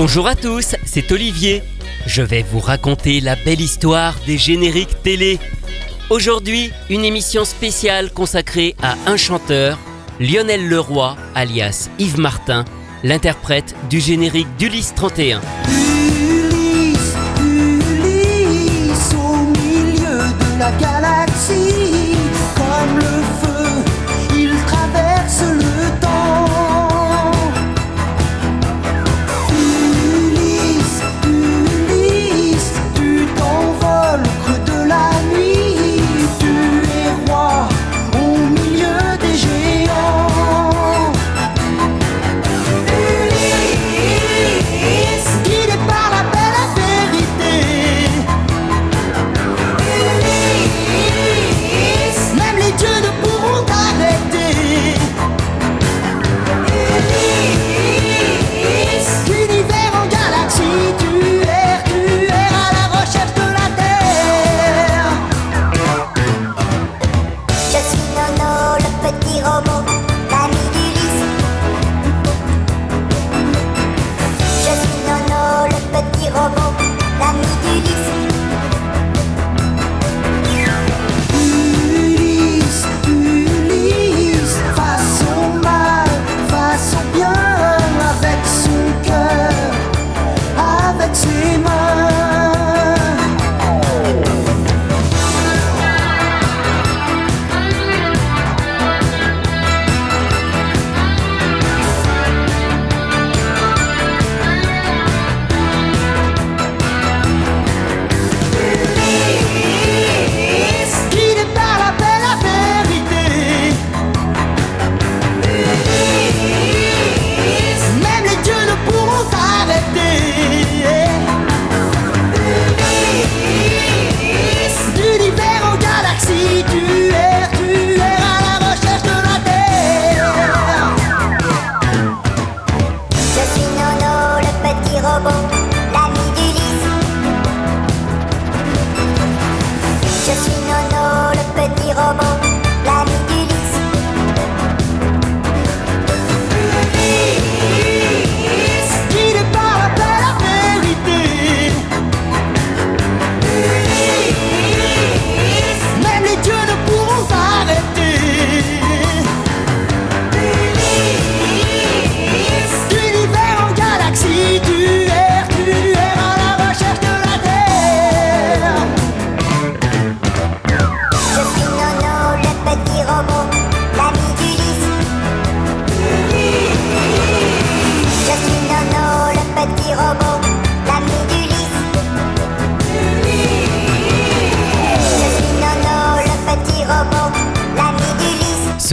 Bonjour à tous, c'est Olivier. Je vais vous raconter la belle histoire des génériques télé. Aujourd'hui, une émission spéciale consacrée à un chanteur, Lionel Leroy, alias Yves Martin, l'interprète du générique d'Ulysse 31. Ulysse, Ulysse, au milieu de la galaxie,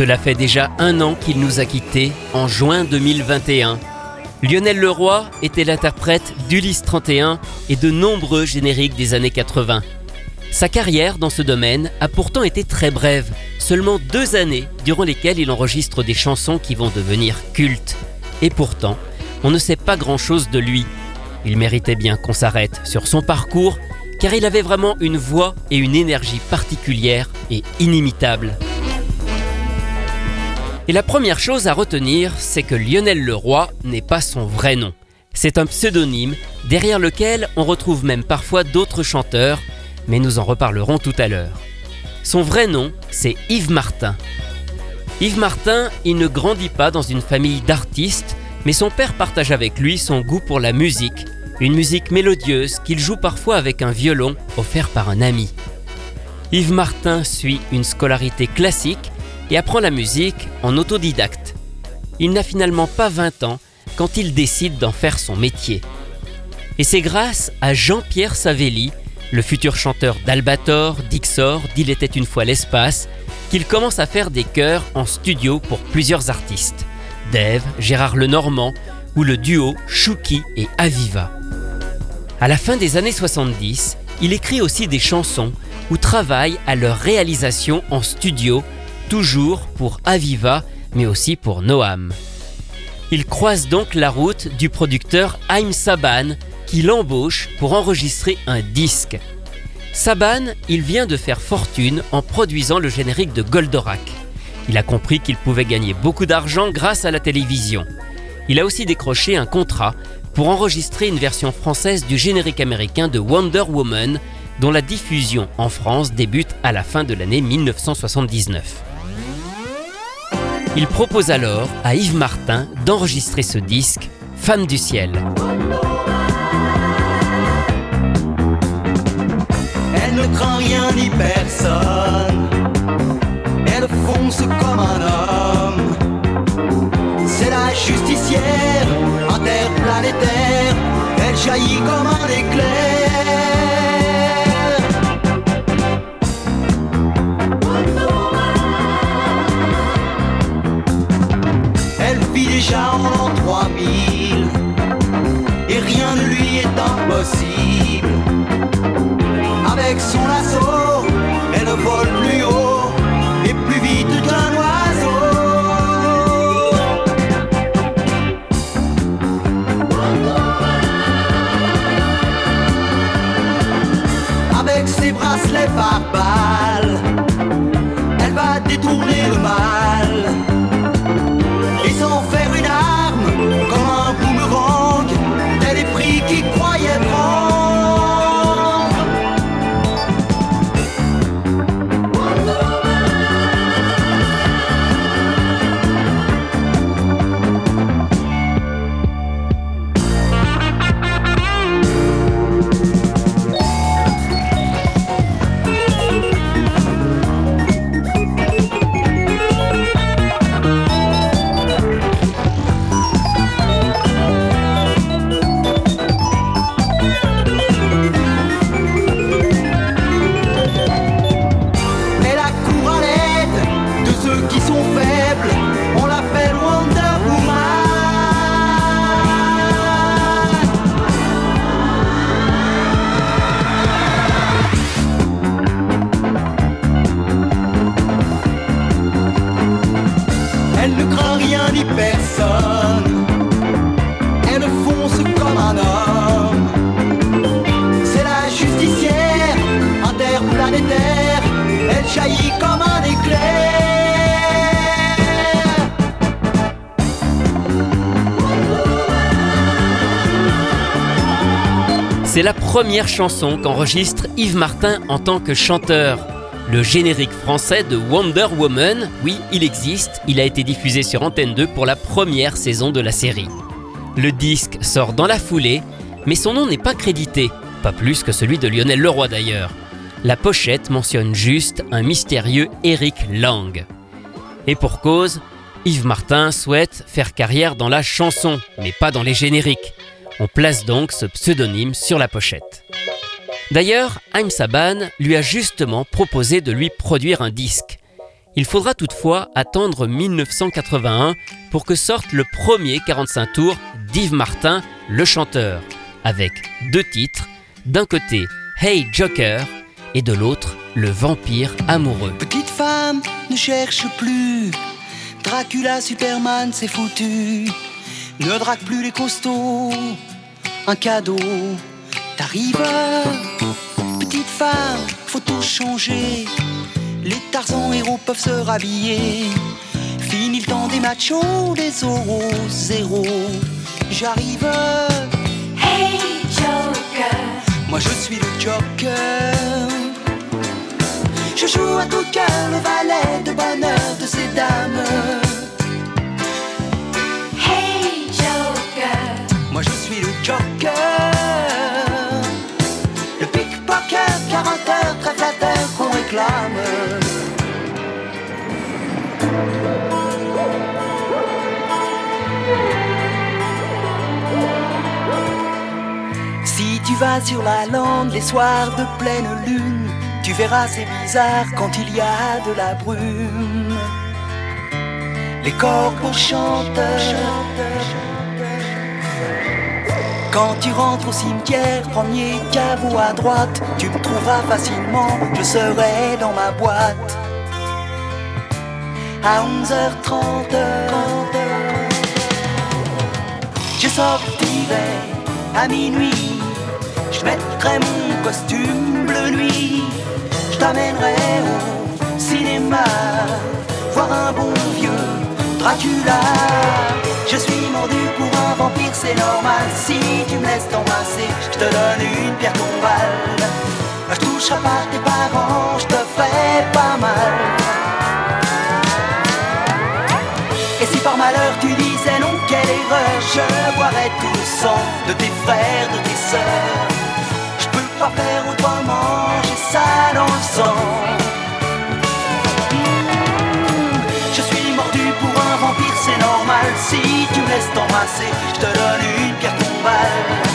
Cela fait déjà un an qu'il nous a quittés, en juin 2021. Lionel Leroy était l'interprète d'Ulysse 31 et de nombreux génériques des années 80. Sa carrière dans ce domaine a pourtant été très brève, seulement deux années durant lesquelles il enregistre des chansons qui vont devenir cultes. Et pourtant, on ne sait pas grand-chose de lui. Il méritait bien qu'on s'arrête sur son parcours, car il avait vraiment une voix et une énergie particulières et inimitables. Et la première chose à retenir, c'est que Lionel Leroy n'est pas son vrai nom. C'est un pseudonyme derrière lequel on retrouve même parfois d'autres chanteurs, mais nous en reparlerons tout à l'heure. Son vrai nom, c'est Yves Martin. Yves Martin, il ne grandit pas dans une famille d'artistes, mais son père partage avec lui son goût pour la musique, une musique mélodieuse qu'il joue parfois avec un violon offert par un ami. Yves Martin suit une scolarité classique et apprend la musique en autodidacte. Il n'a finalement pas 20 ans quand il décide d'en faire son métier. Et c'est grâce à Jean-Pierre Savelli, le futur chanteur d'Albator, d'Ixor, d'Il était une fois l'espace, qu'il commence à faire des chœurs en studio pour plusieurs artistes. Dave, Gérard Lenormand ou le duo Chouki et Aviva. À la fin des années 70, il écrit aussi des chansons ou travaille à leur réalisation en studio, toujours pour Aviva, mais aussi pour Noam. Il croise donc la route du producteur Haim Saban, qui l'embauche pour enregistrer un disque. Saban, il vient de faire fortune en produisant le générique de Goldorak. Il a compris qu'il pouvait gagner beaucoup d'argent grâce à la télévision. Il a aussi décroché un contrat pour enregistrer une version française du générique américain de Wonder Woman, dont la diffusion en France débute à la fin de l'année 1979. Il propose alors à Yves Martin d'enregistrer ce disque, Femme du ciel. Elle ne craint rien ni personne. Elle fonce comme un homme. C'est la justicière, interplanétaire. Elle jaillit comme un éclair. En l'an 3000. Et rien ne lui est impossible. Avec son lasso, elle vole plus haut et plus vite qu'un oiseau. Avec ses bracelets par première chanson qu'enregistre Yves Martin en tant que chanteur. Le générique français de Wonder Woman, oui, il existe, il a été diffusé sur Antenne 2 pour la première saison de la série. Le disque sort dans la foulée, mais son nom n'est pas crédité, pas plus que celui de Lionel Leroy d'ailleurs. La pochette mentionne juste un mystérieux Eric Lang. Et pour cause, Yves Martin souhaite faire carrière dans la chanson, mais pas dans les génériques. On place donc ce pseudonyme sur la pochette. D'ailleurs, Haim Saban lui a justement proposé de lui produire un disque. Il faudra toutefois attendre 1981 pour que sorte le premier 45 tours d'Yves Martin, le chanteur, avec deux titres, d'un côté Hey Joker et de l'autre Le vampire amoureux. Petite femme, ne cherche plus. Dracula, Superman, c'est foutu. Ne drague plus les costauds. Un cadeau t'arrive. Petite femme, faut tout changer. Les Tarzans héros peuvent se rhabiller. Fini le temps des machos, des oraux, zéro. J'arrive. Hey Joker, Moi je suis le Joker. Je joue à tout cœur le valet de bonheur de ces dames. Le pickpocket, caractère très flatteur qu'on réclame. Si tu vas sur la lande les soirs de pleine lune, tu verras c'est bizarre quand il y a de la brume. Les corbeaux chantent. Quand tu rentres au cimetière, premier caveau à droite, tu me trouveras facilement, je serai dans ma boîte. À 11h30, je sortirai à minuit, je mettrai mon costume bleu nuit, je t'amènerai au cinéma, voir un bon vieux Dracula. Je suis mordu pour un vampire, c'est normal. Si laisse t'embrasser, je te donne une pierre tombale. Je toucherai pas tes parents, je te ferai pas mal. Et si par malheur tu disais non, quelle erreur, je boirais tout le sang de tes frères, de tes sœurs. Je peux pas faire autrement, j'ai ça dans le sang. C'est normal. Si tu laisses t'embrasser, je te donne une pierre tombale.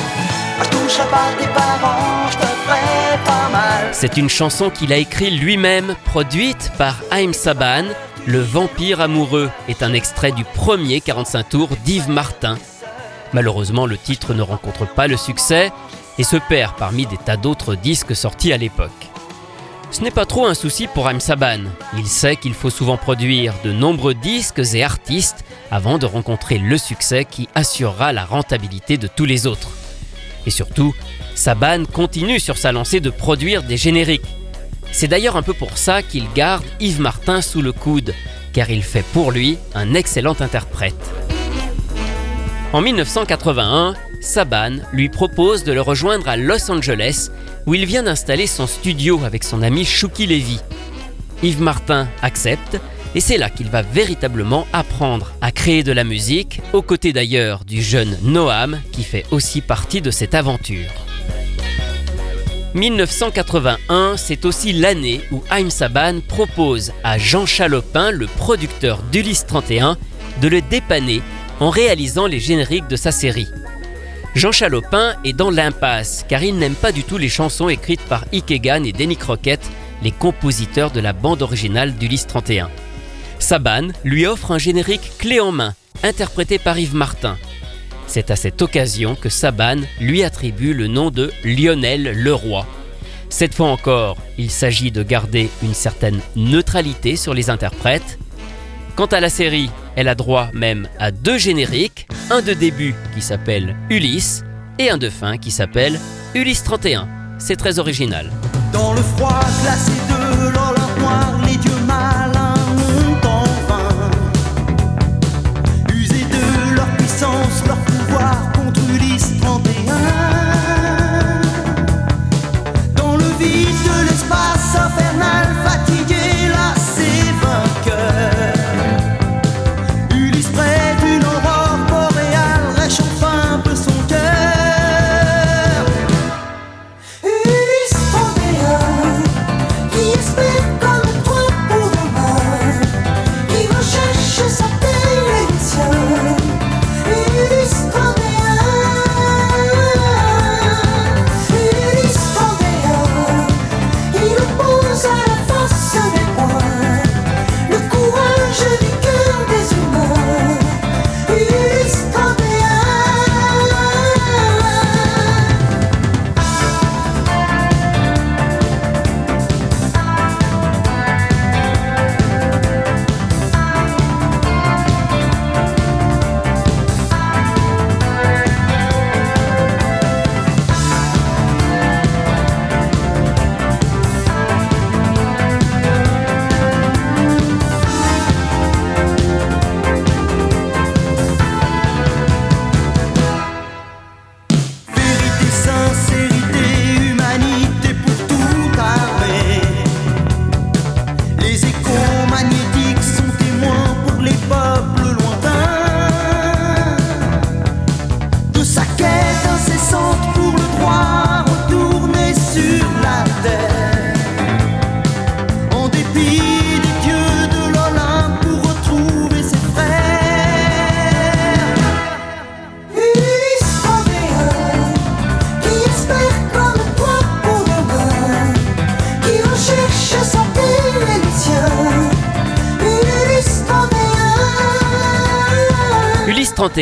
C'est une chanson qu'il a écrite lui-même, produite par Haïm Saban. Le vampire amoureux est un extrait du premier 45 tours d'Yves Martin. Malheureusement, le titre ne rencontre pas le succès et se perd parmi des tas d'autres disques sortis à l'époque. Ce n'est pas trop un souci pour Haïm Saban. Il sait qu'il faut souvent produire de nombreux disques et artistes avant de rencontrer le succès qui assurera la rentabilité de tous les autres. Et surtout, Saban continue sur sa lancée de produire des génériques. C'est d'ailleurs un peu pour ça qu'il garde Yves Martin sous le coude, car il fait pour lui un excellent interprète. En 1981, Saban lui propose de le rejoindre à Los Angeles, où il vient d'installer son studio avec son ami Shuki Levy. Yves Martin accepte, et c'est là qu'il va véritablement apprendre à créer de la musique, aux côtés d'ailleurs du jeune Noam, qui fait aussi partie de cette aventure. 1981, c'est aussi l'année où Haïm Saban propose à Jean Chalopin, le producteur d'Ulysse 31, de le dépanner en réalisant les génériques de sa série. Jean Chalopin est dans l'impasse car il n'aime pas du tout les chansons écrites par Ike Egan et Denny Crockett, les compositeurs de la bande originale d'Ulysse 31. Saban lui offre un générique clé en main, interprété par Yves Martin. C'est à cette occasion que Saban lui attribue le nom de Lionel Leroy. Cette fois encore, il s'agit de garder une certaine neutralité sur les interprètes. Quant à la série, elle a droit même à deux génériques, un de début qui s'appelle Ulysse et un de fin qui s'appelle Ulysse 31. C'est très original.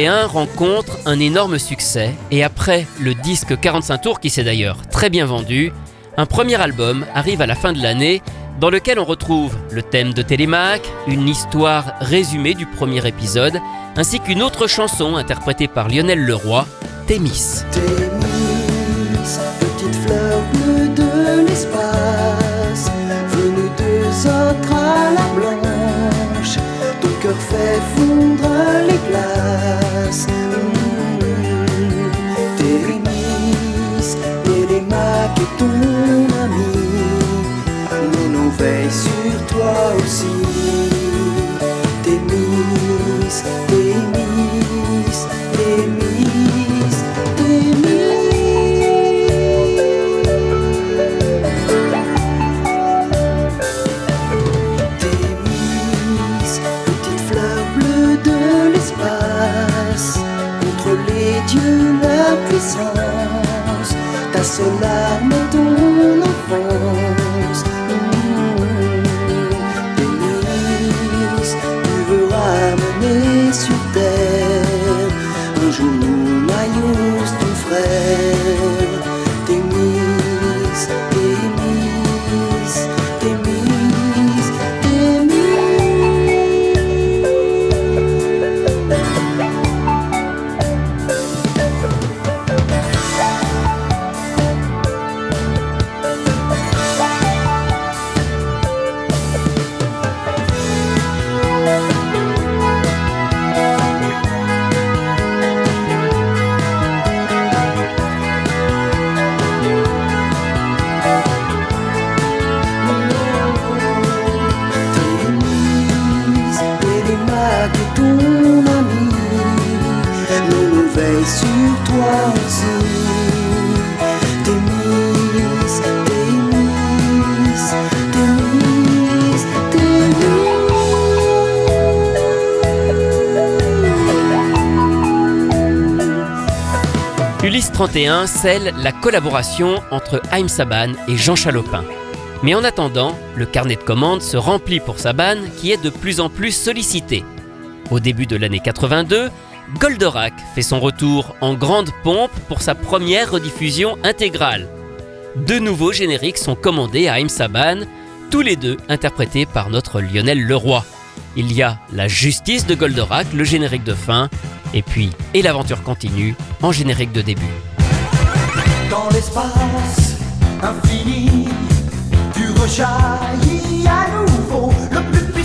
rencontre un énorme succès et après le disque 45 tours qui s'est d'ailleurs très bien vendu, un premier album arrive à la fin de l'année dans lequel on retrouve le thème de Télémaque, une histoire résumée du premier épisode, ainsi qu'une autre chanson interprétée par Lionel Leroy, Thémis. Ton ami. Nono veille sur toi aussi. 2021 scelle la collaboration entre Haïm Saban et Jean Chalopin. Mais en attendant, le carnet de commandes se remplit pour Saban qui est de plus en plus sollicité. Au début de l'année 82, Goldorak fait son retour en grande pompe pour sa première rediffusion intégrale. Deux nouveaux génériques sont commandés à Haïm Saban, tous les deux interprétés par notre Lionel Leroy. Il y a La justice de Goldorak, le générique de fin, et puis Et l'aventure continue en générique de début. Dans l'espace infini, tu rejaillis à nouveau le plus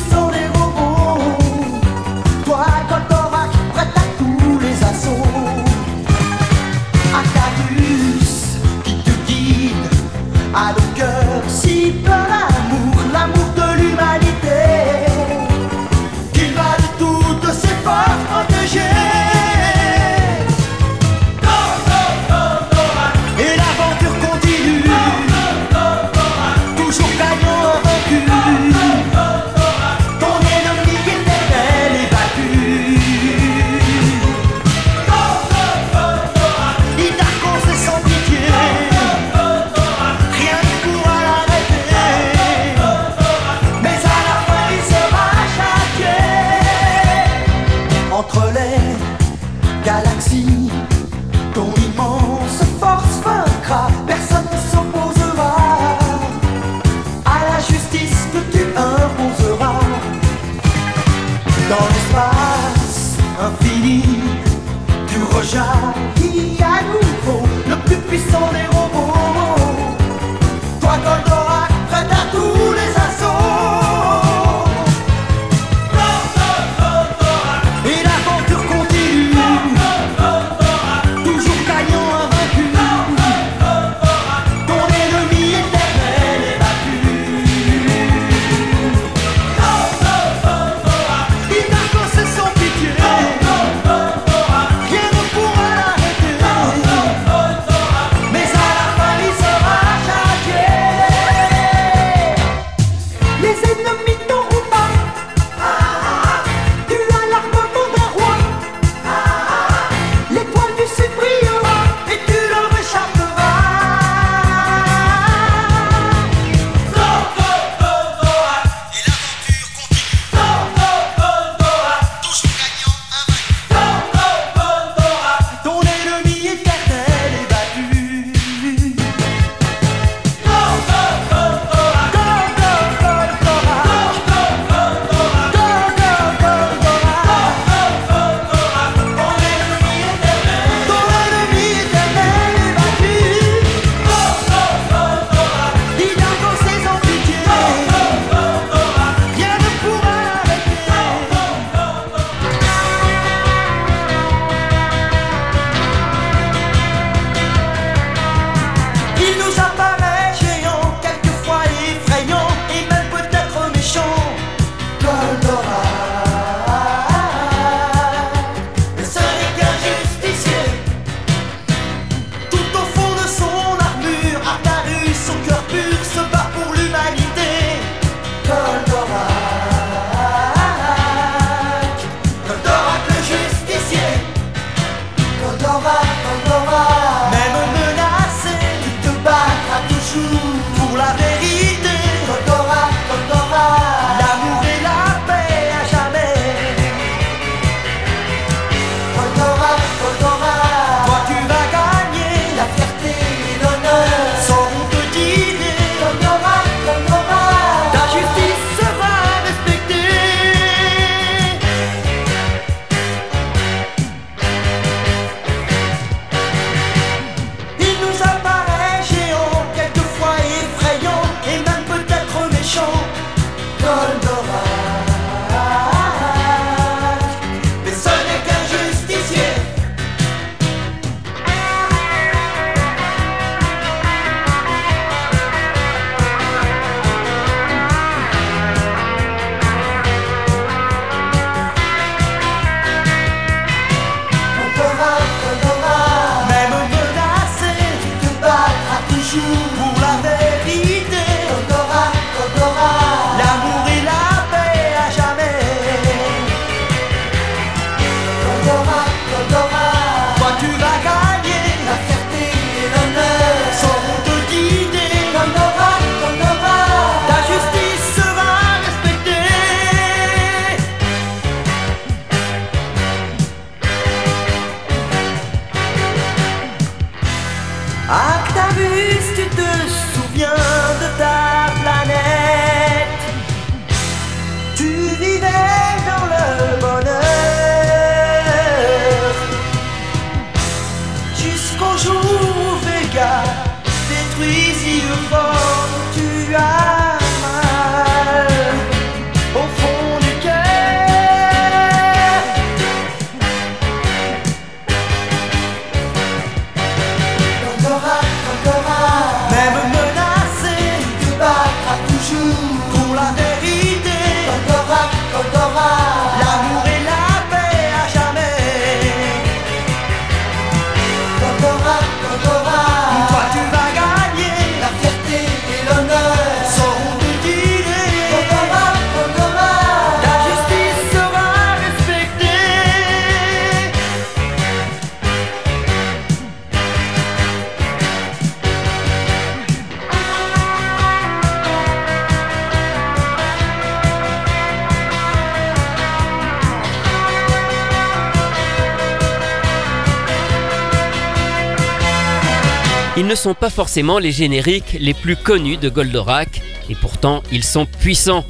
ne sont pas forcément les génériques les plus connus de Goldorak, et pourtant ils sont puissants.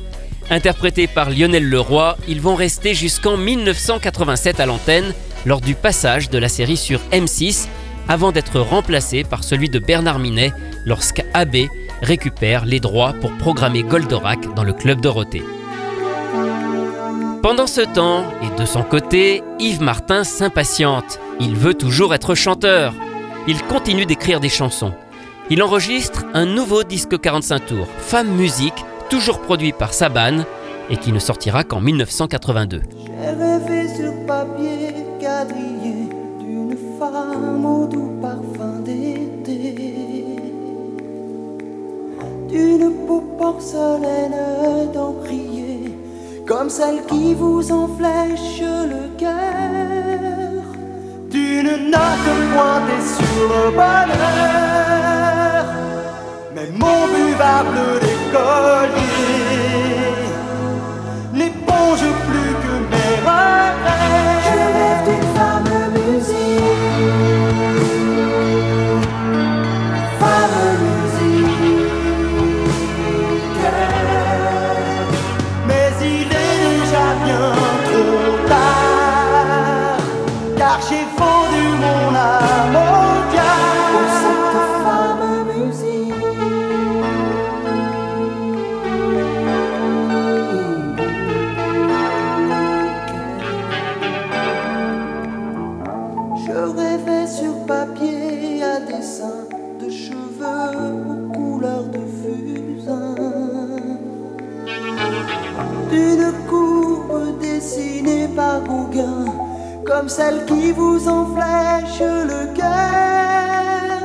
Interprétés par Lionel Leroy, ils vont rester jusqu'en 1987 à l'antenne lors du passage de la série sur M6, avant d'être remplacés par celui de Bernard Minet lorsqu'AB récupère les droits pour programmer Goldorak dans le club Dorothée. Pendant ce temps, et de son côté, Yves Martin s'impatiente. Il veut toujours être chanteur. Il continue d'écrire des chansons. Il enregistre un nouveau disque 45 tours, Femme Musique, toujours produit par Saban et qui ne sortira qu'en 1982. J'ai rêvé sur papier quadrillé d'une femme au doux parfum d'été, d'une peau porcelaine d'encrier, comme celle qui vous enflèche le cœur, d'une note pointée sur le bonheur, mais mon buvable d'écolier n'éponge plus que mes regrets. Comme celle qui vous enflèche le cœur.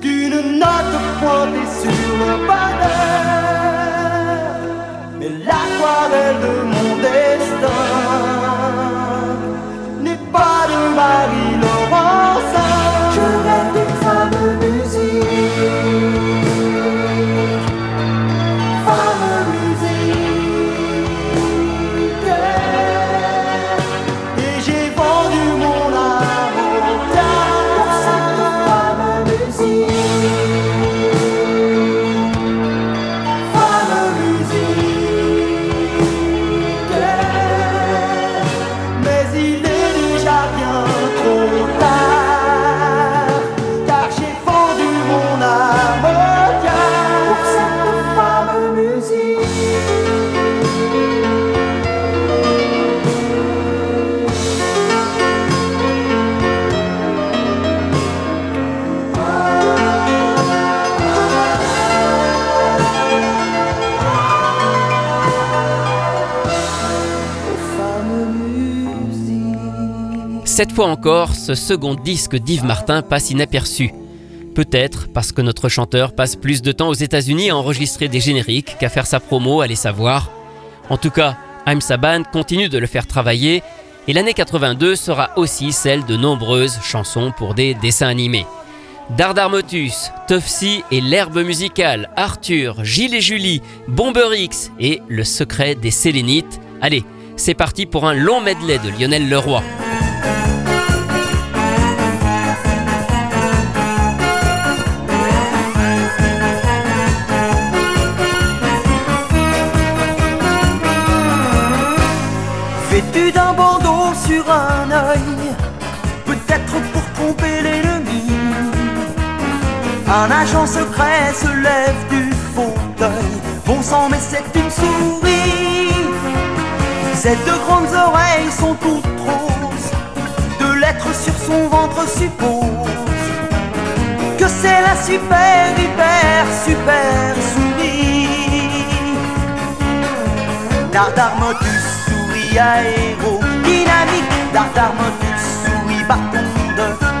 D'une note pointée sur le bonheur, mais l'aquarelle de mon cette fois encore, ce second disque d'Yves Martin passe inaperçu. Peut-être parce que notre chanteur passe plus de temps aux États-Unis à enregistrer des génériques qu'à faire sa promo, allez savoir. En tout cas, I'm Saban continue de le faire travailler et l'année 82 sera aussi celle de nombreuses chansons pour des dessins animés. Dardarmotus, Tofsi et l'herbe musicale, Arthur, Gilles et Julie, Bomberix et le secret des Sélénites. Allez, c'est parti pour un long medley de Lionel Leroy. Peut-être pour tromper l'ennemi. Un agent secret se lève du fauteuil. Bon sang, mais c'est une souris. Ses deux grandes oreilles sont toutes roses. Deux lettres sur son ventre supposent que c'est la super, hyper, super souris. Dardarmotus, souris aéro, dynamique, Dardarmotus, souris bâton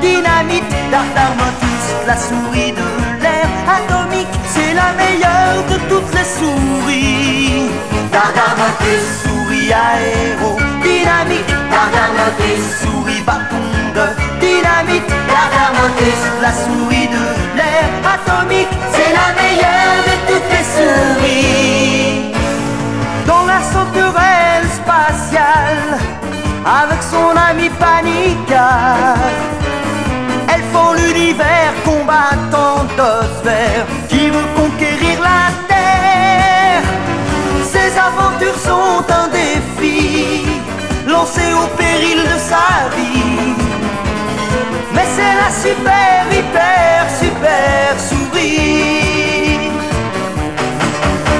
dynamite, Dardarmotus, la souris de l'air atomique, c'est la meilleure de toutes les souris. Dardarmotus, souris aéro, dynamique, Dardarmotus, souris bâton de dynamite, Dardarmotus, la souris de l'air atomique, c'est la meilleure de toutes les souris. Dans la sauterelle spatiale avec son ami Panica. Elles font l'univers combattant d'osphère qui veut conquérir la terre. Ses aventures sont un défi lancé au péril de sa vie. Mais c'est la super, hyper, super souris.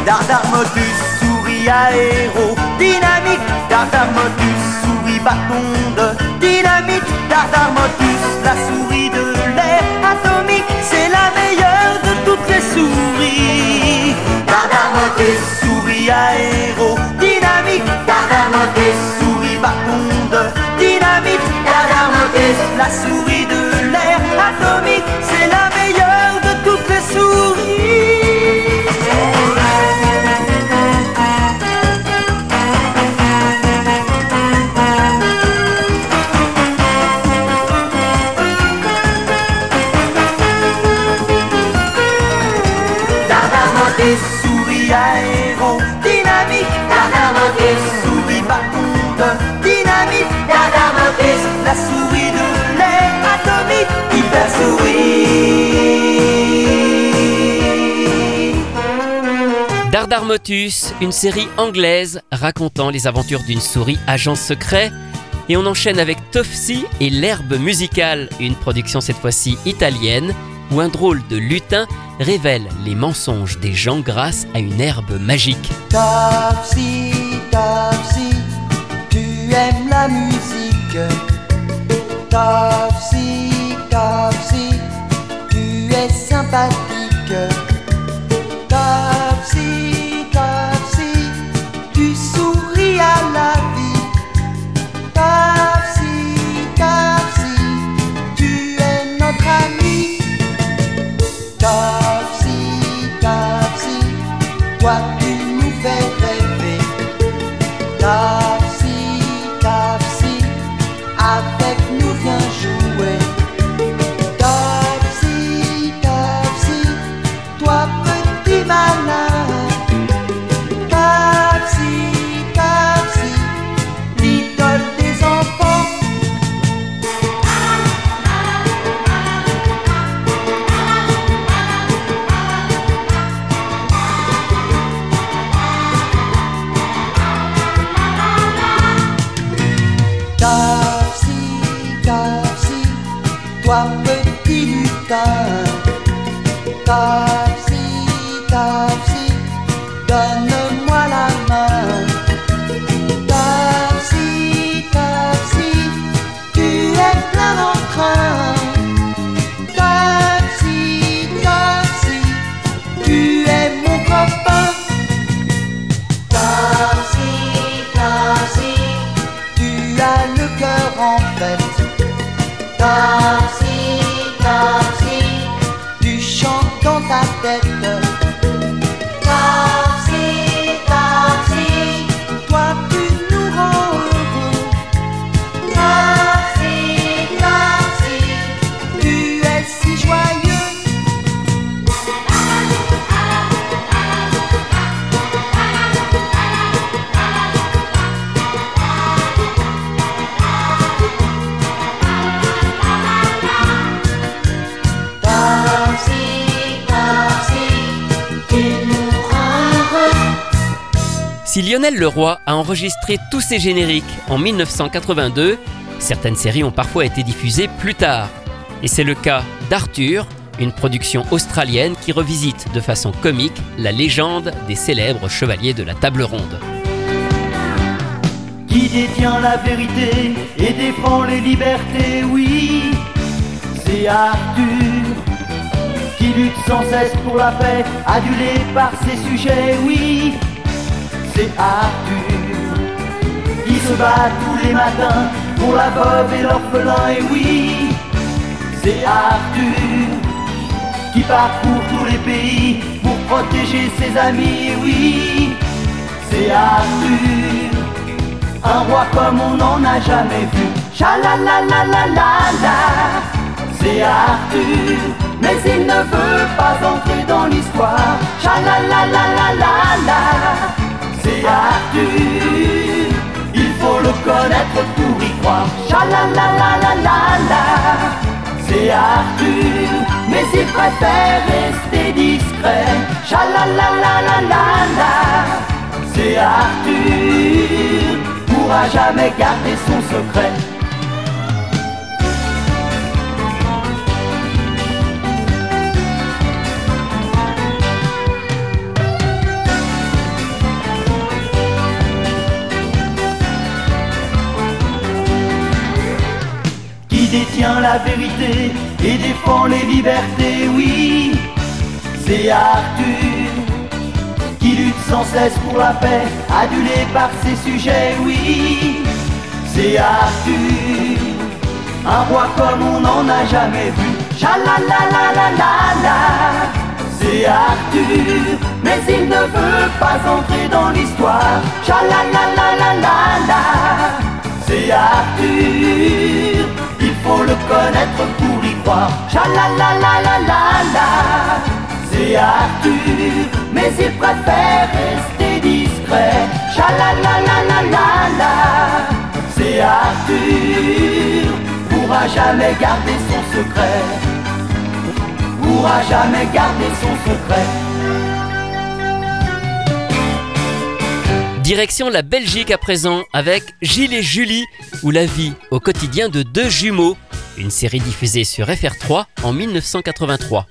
Dardarmotus, souris aéro, dynamique, Dardarmotus, souris bâton de dynamite, Dardarmotus, la souris de l'air atomique, c'est la meilleure de toutes les souris. Dardarmotus, souris aéro, dynamique, Dardarmotus, souris bâton de dynamite, Dardarmotus, la souris Dardarmotus, une série anglaise racontant les aventures d'une souris agent secret. Et on enchaîne avec Tofsi et l'herbe musicale, une production cette fois-ci italienne, où un drôle de lutin révèle les mensonges des gens grâce à une herbe magique. Topsy, Topsy, tu aimes la musique. Topsy, Topsy, tu es sympathique. Toi tu nous fais enregistré tous ses génériques en 1982, certaines séries ont parfois été diffusées plus tard. Et c'est le cas d'Arthur, une production australienne qui revisite de façon comique la légende des célèbres chevaliers de la table ronde. Qui détient la vérité et défend les libertés, oui, c'est Arthur. Qui lutte sans cesse pour la paix, adulé par ses sujets, oui, c'est Arthur. Qui se bat tous les matins pour la veuve et l'orphelin, et oui, c'est Arthur. Qui parcourt tous les pays pour protéger ses amis, et oui, c'est Arthur. Un roi comme on n'en a jamais vu. Cha-la-la-la-la-la-la. C'est Arthur, mais il ne veut pas entrer dans l'histoire. Cha-la-la-la-la-la-la. C'est Arthur, mais il préfère rester discret. Cha-la-la-la-la-la-la. C'est Arthur, pourra jamais garder son secret. Vérité et défend les libertés, oui, c'est Arthur qui lutte sans cesse pour la paix, adulé par ses sujets, oui, c'est Arthur, un roi comme on n'en a jamais vu. Cha-la-la-la-la-la-la, c'est Arthur, mais il ne veut pas entrer dans l'histoire. Cha-la-la-la-la-la-la, c'est Arthur, faut le connaître pour y croire. Cha-la-la-la-la-la-la. C'est Arthur, mais il préfère rester discret. Cha-la-la-la-la-la-la. C'est Arthur, pourra jamais garder son secret. Pourra jamais garder son secret. Direction la Belgique à présent avec Gilles et Julie ou la vie au quotidien de deux jumeaux, une série diffusée sur FR3 en 1983.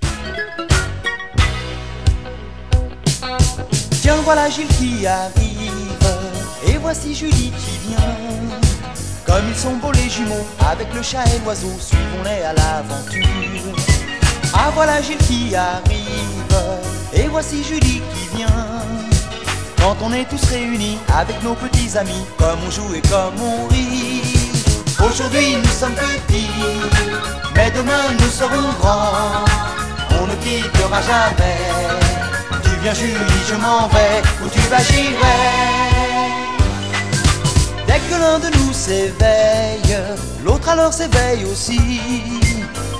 Tiens, voilà Gilles qui arrive, et voici Julie qui vient. Comme ils sont beaux les jumeaux, avec le chat et l'oiseau, suivons-les à l'aventure. Ah, voilà Gilles qui arrive, et voici Julie qui vient. Quand on est tous réunis avec nos petits amis, comme on joue et comme on rit. Aujourd'hui nous sommes petits, mais demain nous serons grands. On ne quittera jamais. Tu viens Julie, je m'en vais, où tu vas j'irai. Dès que l'un de nous s'éveille, l'autre alors s'éveille aussi.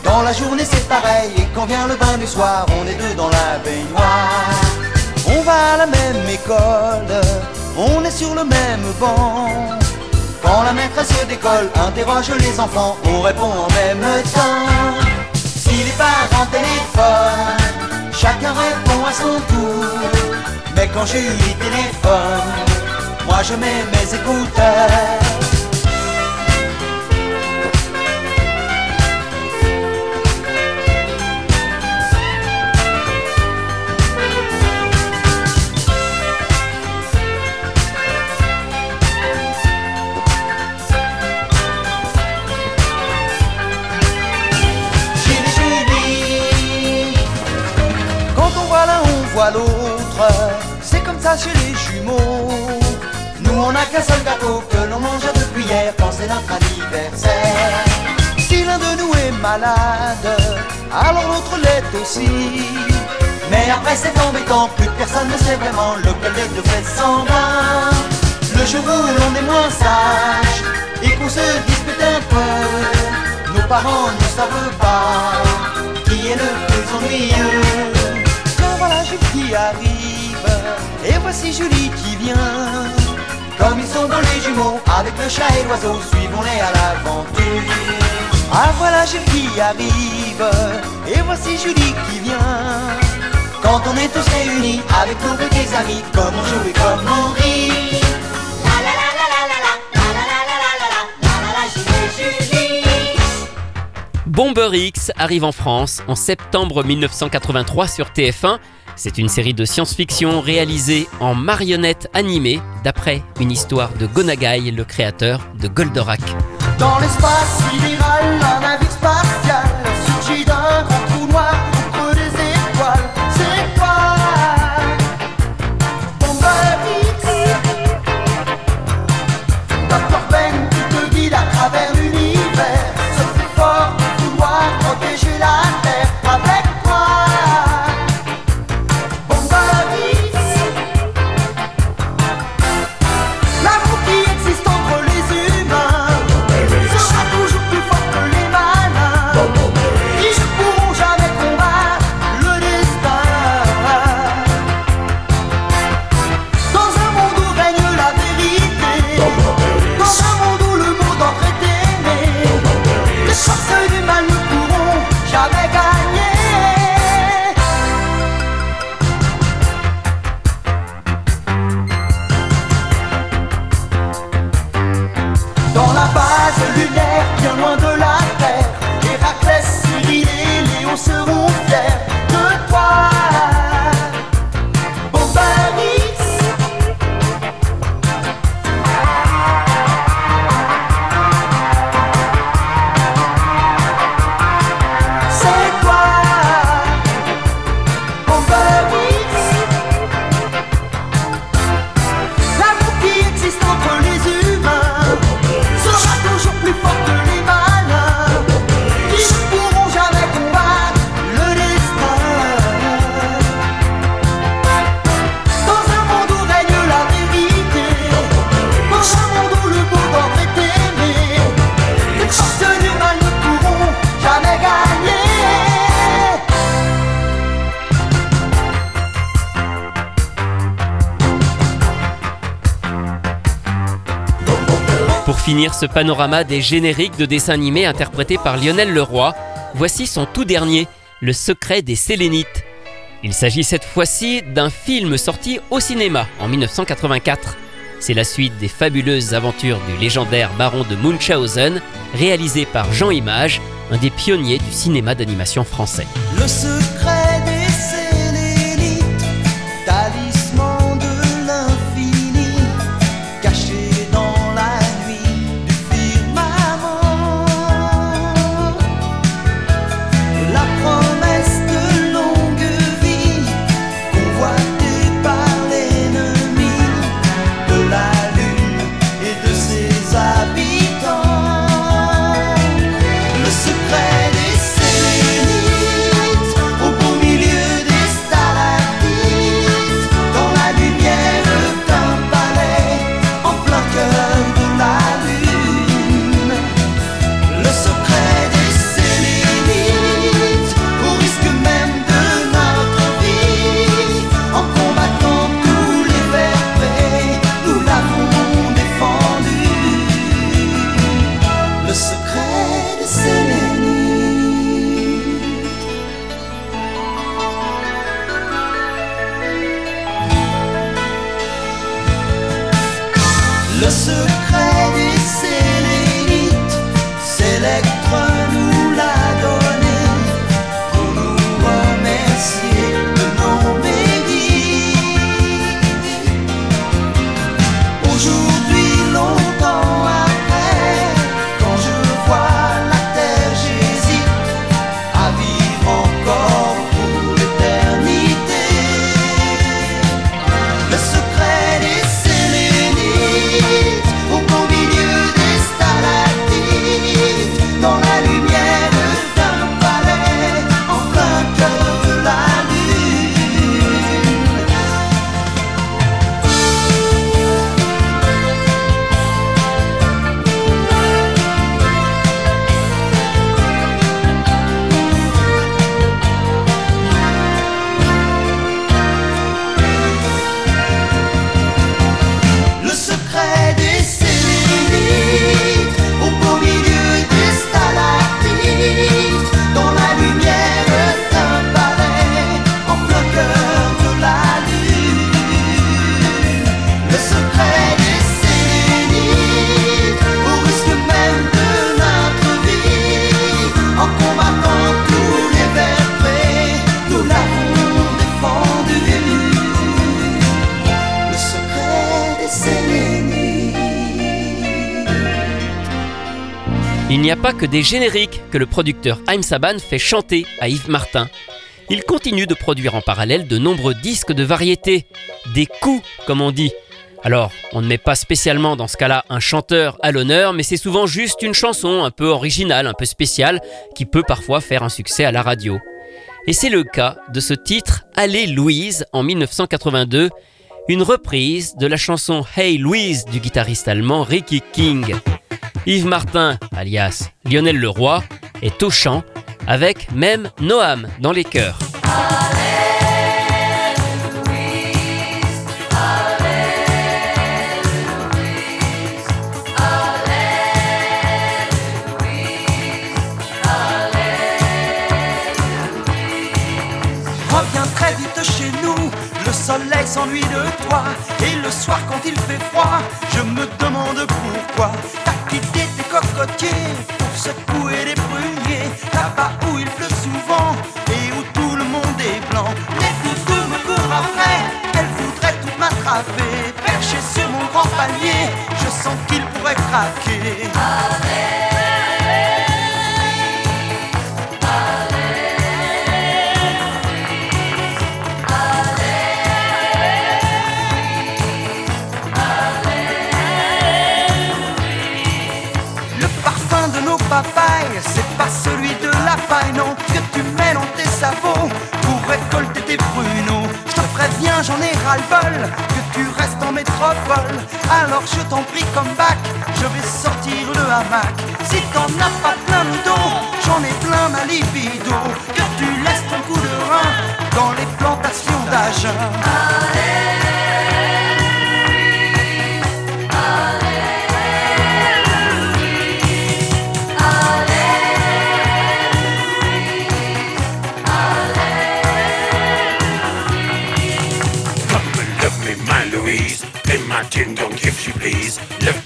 Dans la journée c'est pareil, et quand vient le bain du soir, on est deux dans la baignoire. On va à la même école, on est sur le même banc. Quand la maîtresse d'école interroge les enfants, on répond en même temps. Si les parents téléphonent, chacun répond à son tour. Mais quand Julie téléphone, moi je mets mes écouteurs. C'est comme ça chez les jumeaux. Nous, on n'a qu'un seul gâteau que l'on mange depuis hier quand c'est notre anniversaire. Si l'un de nous est malade, alors l'autre l'est aussi. Mais après c'est embêtant, plus personne ne sait vraiment lequel des deux fait semblant. Le jour où l'on est moins sage et qu'on se dispute un peu, nos parents ne savent pas qui est le plus ennuyeux. Jules qui arrive, et voici Julie qui vient. Comme ils sont dans les jumeaux, avec le chat et l'oiseau, suivons-les à l'aventure. Ah voilà Jules qui arrive, et voici Julie qui vient. quand on est tous réunis avec nos petits amis, comme on joue et comme on rit. Bomber X arrive en France en septembre 1983 sur TF1. C'est une série de science-fiction réalisée en marionnette animée d'après une histoire de Gonagai, le créateur de Goldorak. Dans l'espace ce panorama des génériques de dessins animés interprétés par Lionel Leroy, voici son tout dernier, Le secret des Sélénites. Il s'agit cette fois-ci d'un film sorti au cinéma en 1984. C'est la suite des fabuleuses aventures du légendaire baron de Munchausen, réalisé par Jean Image, un des pionniers du cinéma d'animation français. Des génériques que le producteur Haim Saban fait chanter à Yves Martin. Il continue de produire en parallèle de nombreux disques de variété, des coups comme on dit. Alors, on ne met pas spécialement dans ce cas-là un chanteur à l'honneur, mais c'est souvent juste une chanson un peu originale, un peu spéciale, qui peut parfois faire un succès à la radio. Et c'est le cas de ce titre Allez Louise en 1982, une reprise de la chanson Hey Louise du guitariste allemand Ricky King. Yves Martin, alias Lionel Leroy, est au chant, avec même Noam dans les chœurs. S'ennuie de toi. Et le soir quand il fait froid, je me demande pourquoi t'as quitté tes cocotiers pour secouer les pruniers. Là-bas où il pleut souvent et où tout le monde est blanc. Les toutous me courent après, elles voudraient tout m'attraper. Perché sur mon grand palier, je sens qu'il pourrait craquer. Que tu mets dans tes sabots pour récolter tes pruneaux. Je te préviens, j'en ai ras-le-bol, que tu restes en métropole. Alors je t'en prie comme bac, je vais sortir le hamac. Si t'en as pas plein le dos, j'en ai plein ma libido. Que tu laisses ton coup de rein dans les plantations d'Agen.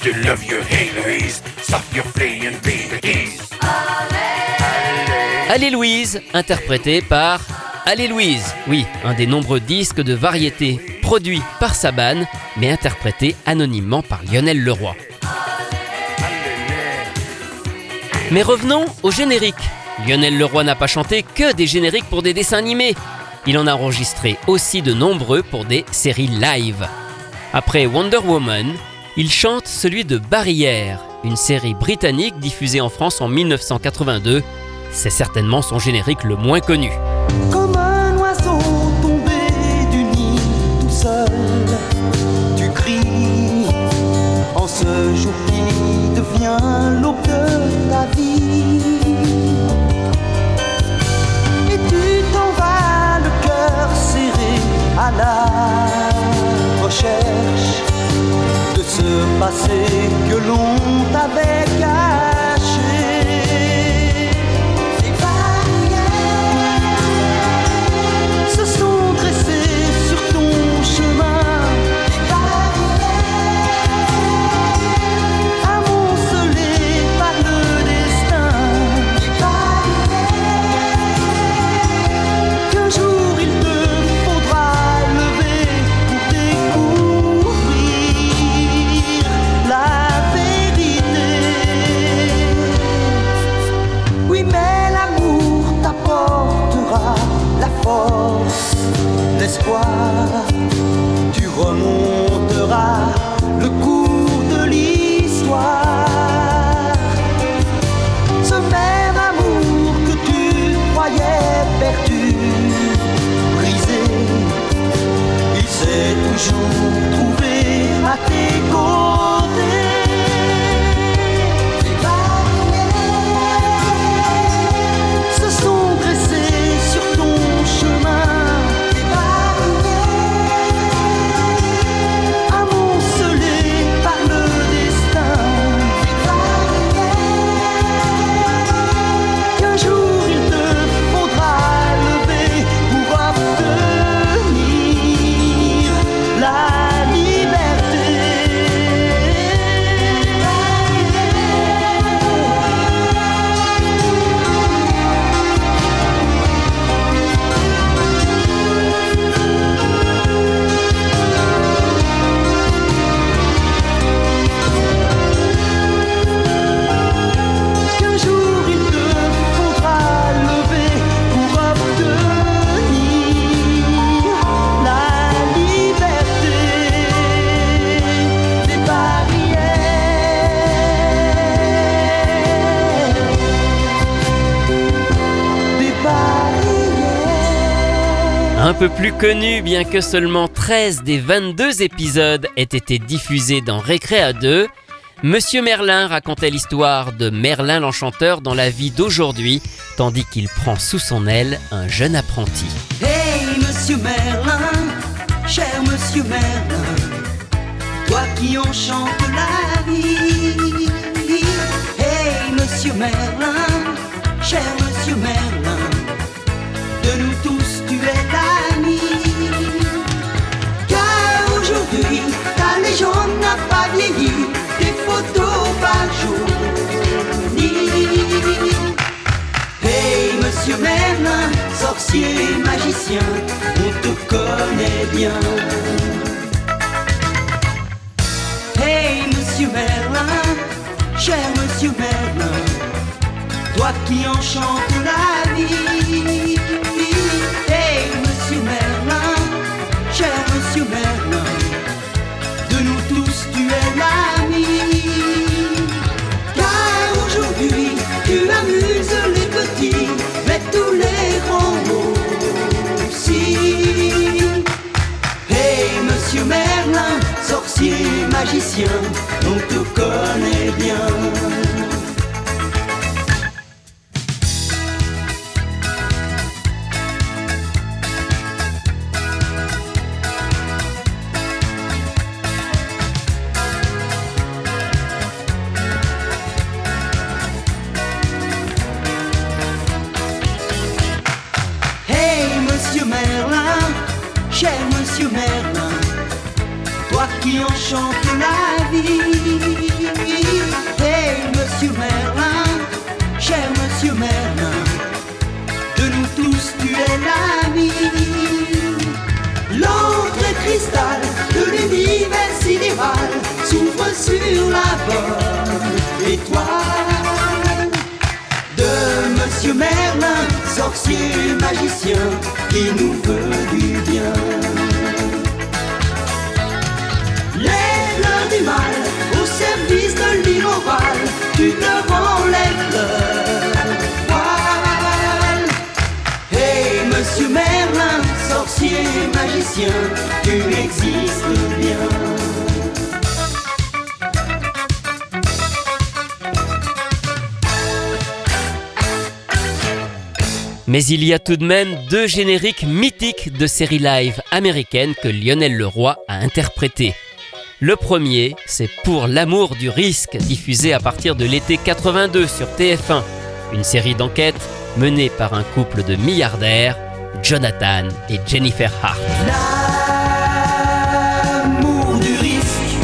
To love. Allez Louise, interprété par Allez Louise, oui, un des nombreux disques de variété produits par Saban, mais interprété anonymement par Lionel Leroy. Mais revenons au générique. Lionel Leroy n'a pas chanté que des génériques pour des dessins animés. Il en a enregistré aussi de nombreux pour des séries live. Après Wonder Woman, il chante celui de Barrière, une série britannique diffusée en France en 1982. C'est certainement son générique le moins connu. Comme un oiseau tombé du nid tout seul, tu cries en ce jour qui devient l'aube de ta vie. Et tu t'en vas le cœur serré à la recherche passé que l'on connu, bien que seulement 13 des 22 épisodes aient été diffusés dans Récréa 2, Monsieur Merlin racontait l'histoire de Merlin l'Enchanteur dans la vie d'aujourd'hui, tandis qu'il prend sous son aile un jeune apprenti. Hey, monsieur Merlin, cher monsieur Merlin, toi qui enchantes la vie. Hey, monsieur Merlin, cher monsieur Merlin, de nous tous sorcier, magicien, on te connaît bien. Hey, monsieur Merlin, cher monsieur Merlin, toi qui enchantes la vie. Hey, monsieur Merlin, cher monsieur Merlin, magicien, on te connaît bien. Monsieur Merlin, sorcier magicien qui nous veut du bien. Fleurs du mal au service de l'île orale, tu te rends les fleurs. Hey Monsieur Merlin, sorcier magicien, tu existes bien. Mais il y a tout de même deux génériques mythiques de séries live américaines que Lionel Leroy a interprétés. Le premier, c'est Pour l'amour du risque, diffusé à partir de l'été 82 sur TF1, une série d'enquête menée par un couple de milliardaires, Jonathan et Jennifer Hart. L'amour du risque,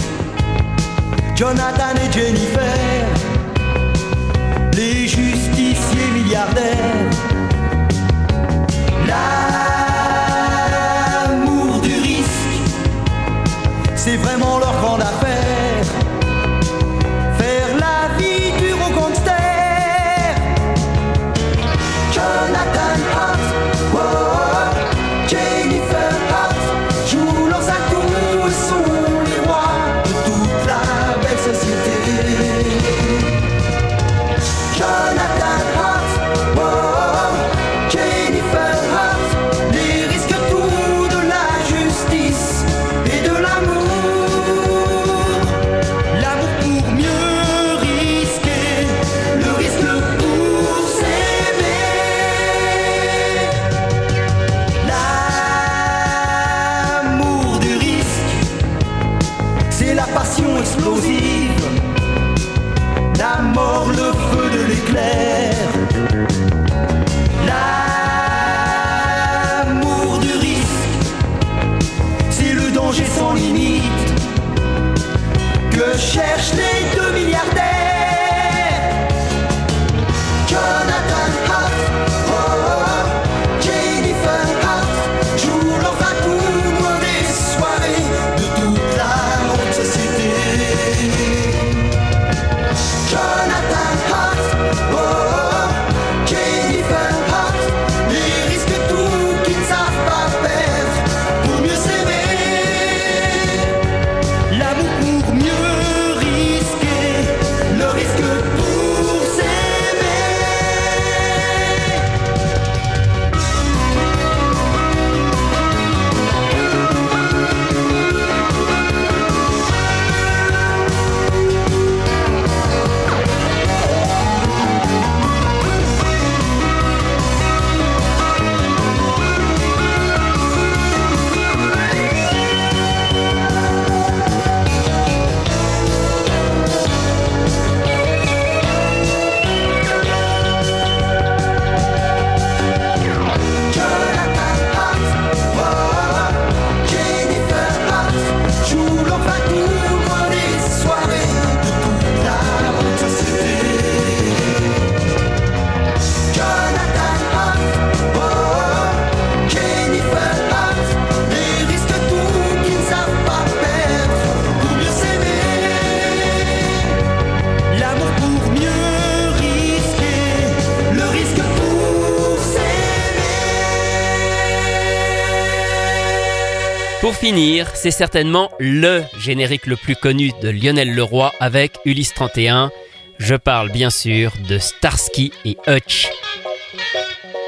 finir, c'est certainement LE générique le plus connu de Lionel Leroy avec Ulysse 31. Je parle bien sûr de Starsky et Hutch.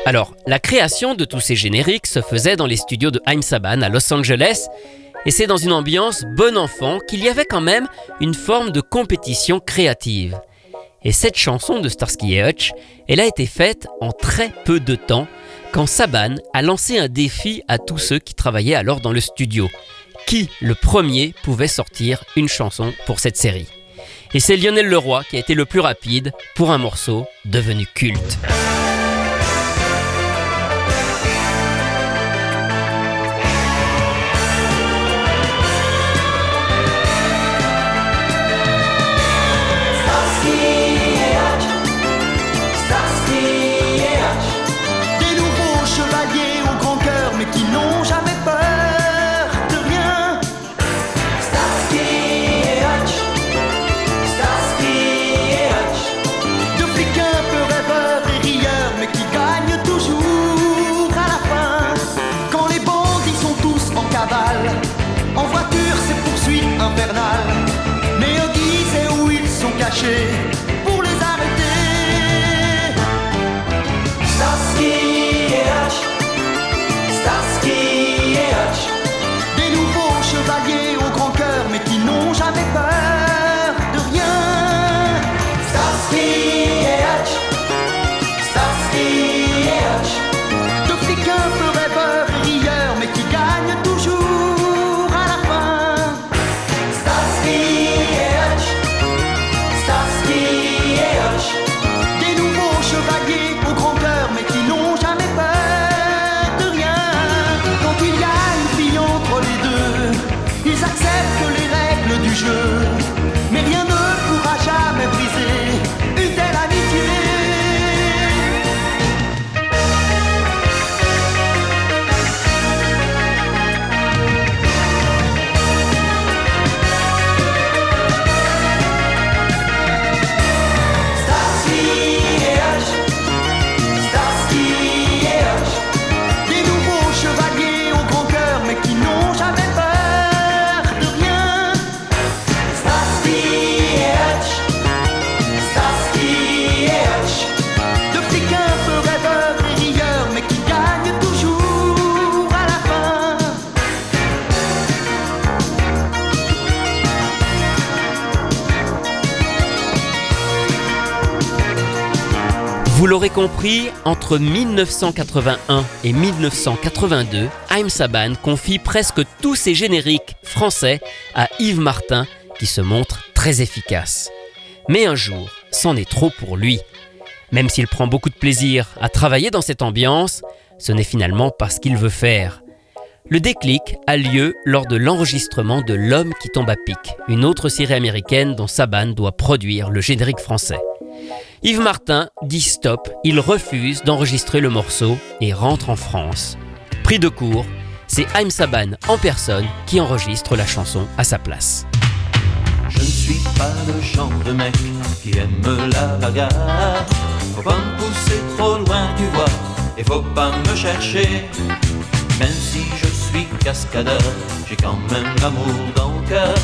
Alors, la création de tous ces génériques se faisait dans les studios de Haim Saban à Los Angeles, et c'est dans une ambiance bon enfant qu'il y avait quand même une forme de compétition créative. Et cette chanson de Starsky et Hutch, elle a été faite en très peu de temps quand Saban a lancé un défi à tous ceux qui travaillaient alors dans le studio. Qui, le premier, pouvait sortir une chanson pour cette série? Et c'est Lionel Leroy qui a été le plus rapide pour un morceau devenu culte. Sont entre 1981 et 1982, Haim Saban confie presque tous ses génériques français à Yves Martin, qui se montre très efficace. Mais un jour, c'en est trop pour lui. Même s'il prend beaucoup de plaisir à travailler dans cette ambiance, ce n'est finalement pas ce qu'il veut faire. Le déclic a lieu lors de l'enregistrement de L'homme qui tombe à pic, une autre série américaine dont Saban doit produire le générique français. Yves Martin dit stop, il refuse d'enregistrer le morceau et rentre en France. Pris de court, c'est Haim Saban en personne qui enregistre la chanson à sa place. Je ne suis pas le genre de mec qui aime la bagarre. Faut pas me pousser trop loin, tu vois, et faut pas me chercher. Même si je suis cascadeur, j'ai quand même l'amour dans le cœur.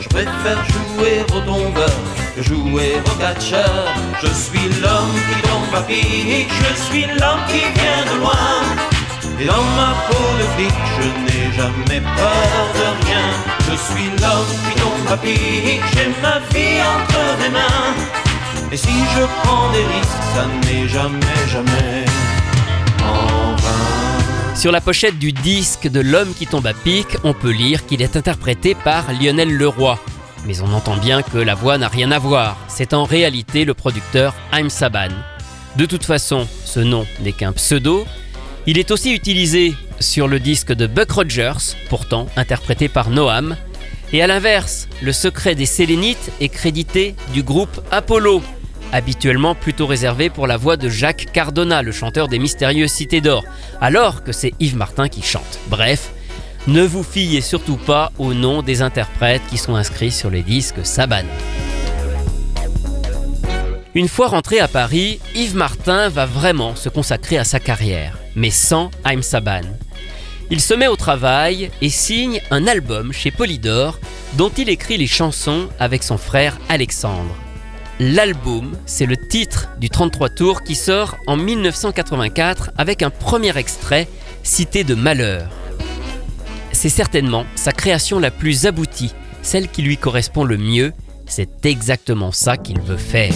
Je préfère jouer au tombeur que jouer au catcheur. Je suis l'homme qui tombe à pic, je suis l'homme qui vient de loin. Et dans ma peau de flic, je n'ai jamais peur de rien. Je suis l'homme qui tombe à pic, j'ai ma vie entre mes mains. Et si je prends des risques, ça n'est jamais, jamais vain. Sur la pochette du disque de L'homme qui tombe à pic, on peut lire qu'il est interprété par Lionel Leroy. Mais on entend bien que la voix n'a rien à voir. C'est en réalité le producteur Haim Saban. De toute façon, ce nom n'est qu'un pseudo. Il est aussi utilisé sur le disque de Buck Rogers, pourtant interprété par Noam. Et à l'inverse, le secret des Sélénites est crédité du groupe Apollo, habituellement plutôt réservé pour la voix de Jacques Cardona, le chanteur des Mystérieuses Cités d'Or, alors que c'est Yves Martin qui chante. Bref, ne vous fiez surtout pas au nom des interprètes qui sont inscrits sur les disques Saban. Une fois rentré à Paris, Yves Martin va vraiment se consacrer à sa carrière, mais sans Haim Saban. Il se met au travail et signe un album chez Polydor dont il écrit les chansons avec son frère Alexandre. L'album, c'est le titre du 33 tours qui sort en 1984 avec un premier extrait, Cité de Malheur. C'est certainement sa création la plus aboutie, celle qui lui correspond le mieux, c'est exactement ça qu'il veut faire.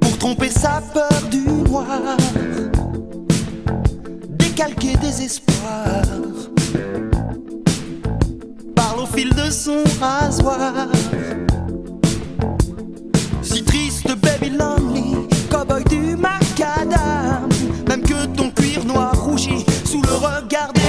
Pour tromper sa peur du noir, décalquer des espoirs, parle au fil de son rasoir. Si triste, baby lonely, cowboy du macadam, même que ton cuir noir rougit sous le regard des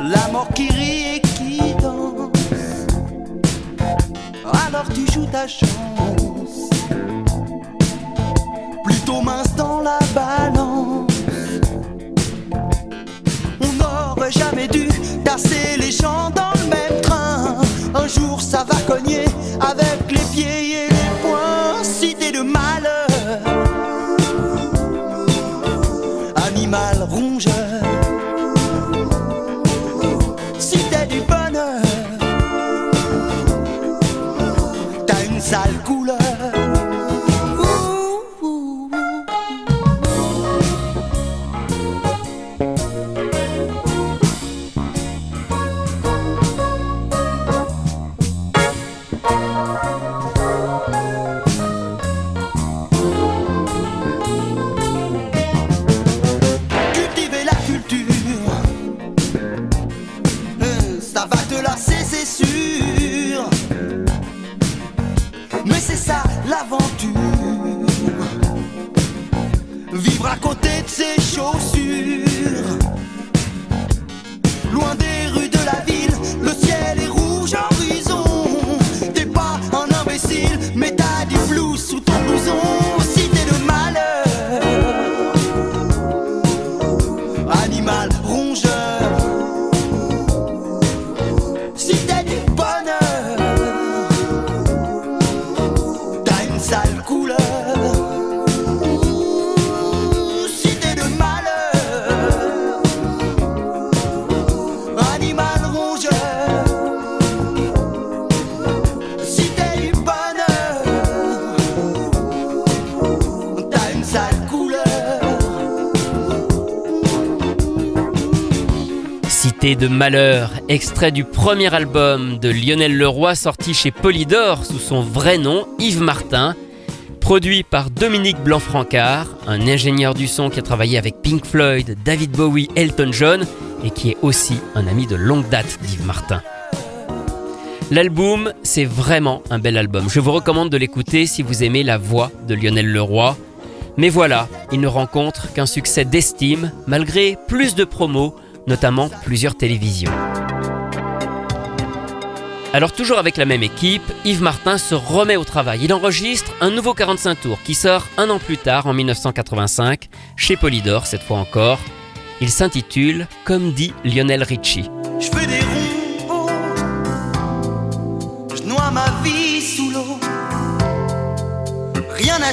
la mort qui rit et qui danse. Alors tu joues ta chance, plutôt mince dans la balance. On n'aurait jamais dû tasser les gens dans le même train. Un jour ça va cogner avec les pieds et les poings. Cité de malheur animal De malheur, extrait du premier album de Lionel Leroy sorti chez Polydor sous son vrai nom, Yves Martin, produit par Dominique Blanc-Francard, un ingénieur du son qui a travaillé avec Pink Floyd, David Bowie, Elton John et qui est aussi un ami de longue date d'Yves Martin. L'album, c'est vraiment un bel album. Je vous recommande de l'écouter si vous aimez la voix de Lionel Leroy. Mais voilà, il ne rencontre qu'un succès d'estime malgré plus de promos, notamment plusieurs télévisions. Alors toujours avec la même équipe, Yves Martin se remet au travail. Il enregistre un nouveau 45 tours qui sort un an plus tard en 1985 chez Polydor cette fois encore. Il s'intitule Comme dit Lionel Richie. Je fais des ronds, je noie ma vie sous l'eau. Rien à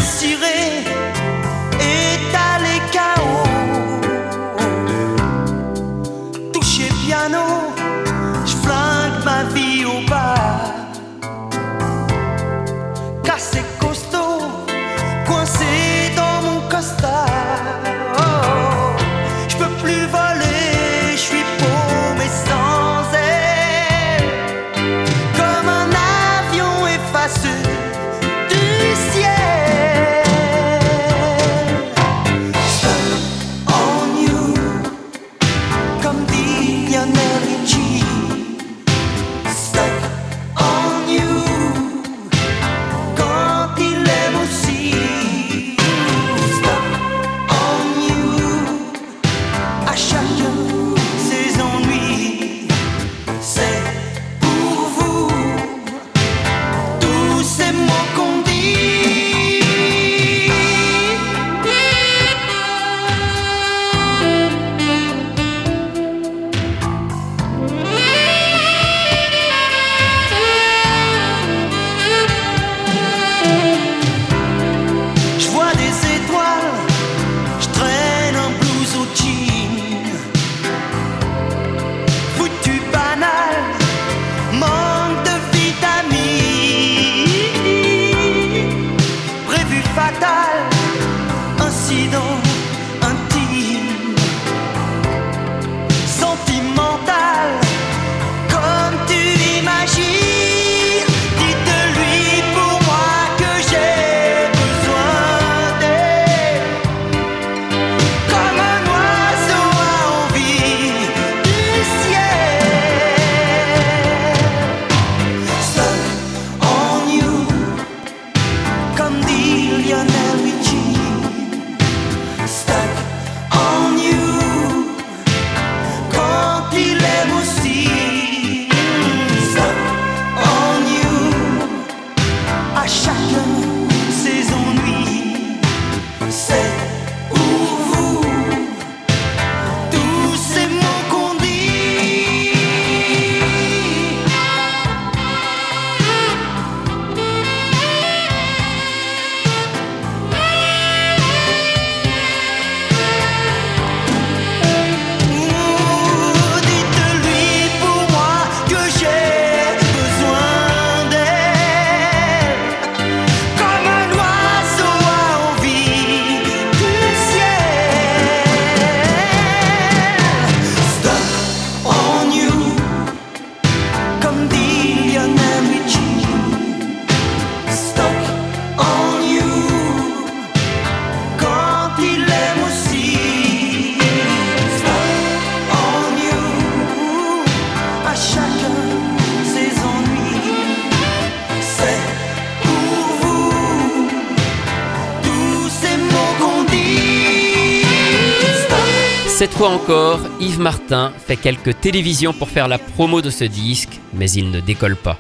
encore, Yves Martin fait quelques télévisions pour faire la promo de ce disque, mais il ne décolle pas.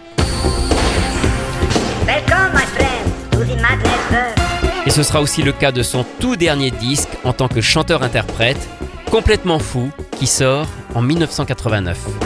Et ce sera aussi le cas de son tout dernier disque en tant que chanteur-interprète, complètement fou, qui sort en 1989.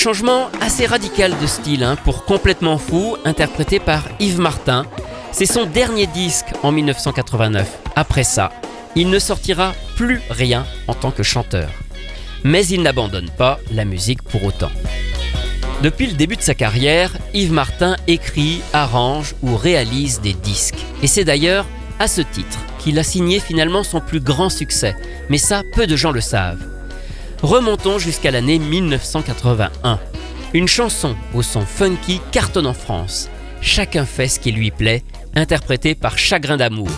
changement assez radical de style hein, pour Complètement Fou, interprété par Yves Martin. C'est son dernier disque en 1989. Après ça, il ne sortira plus rien en tant que chanteur. Mais il n'abandonne pas la musique pour autant. Depuis le début de sa carrière, Yves Martin écrit, arrange ou réalise des disques. Et c'est d'ailleurs à ce titre qu'il a signé finalement son plus grand succès. Mais ça, peu de gens le savent. Remontons jusqu'à l'année 1981. Une chanson au son funky cartonne en France. Chacun fait ce qui lui plaît, interprétée par Chagrin d'amour.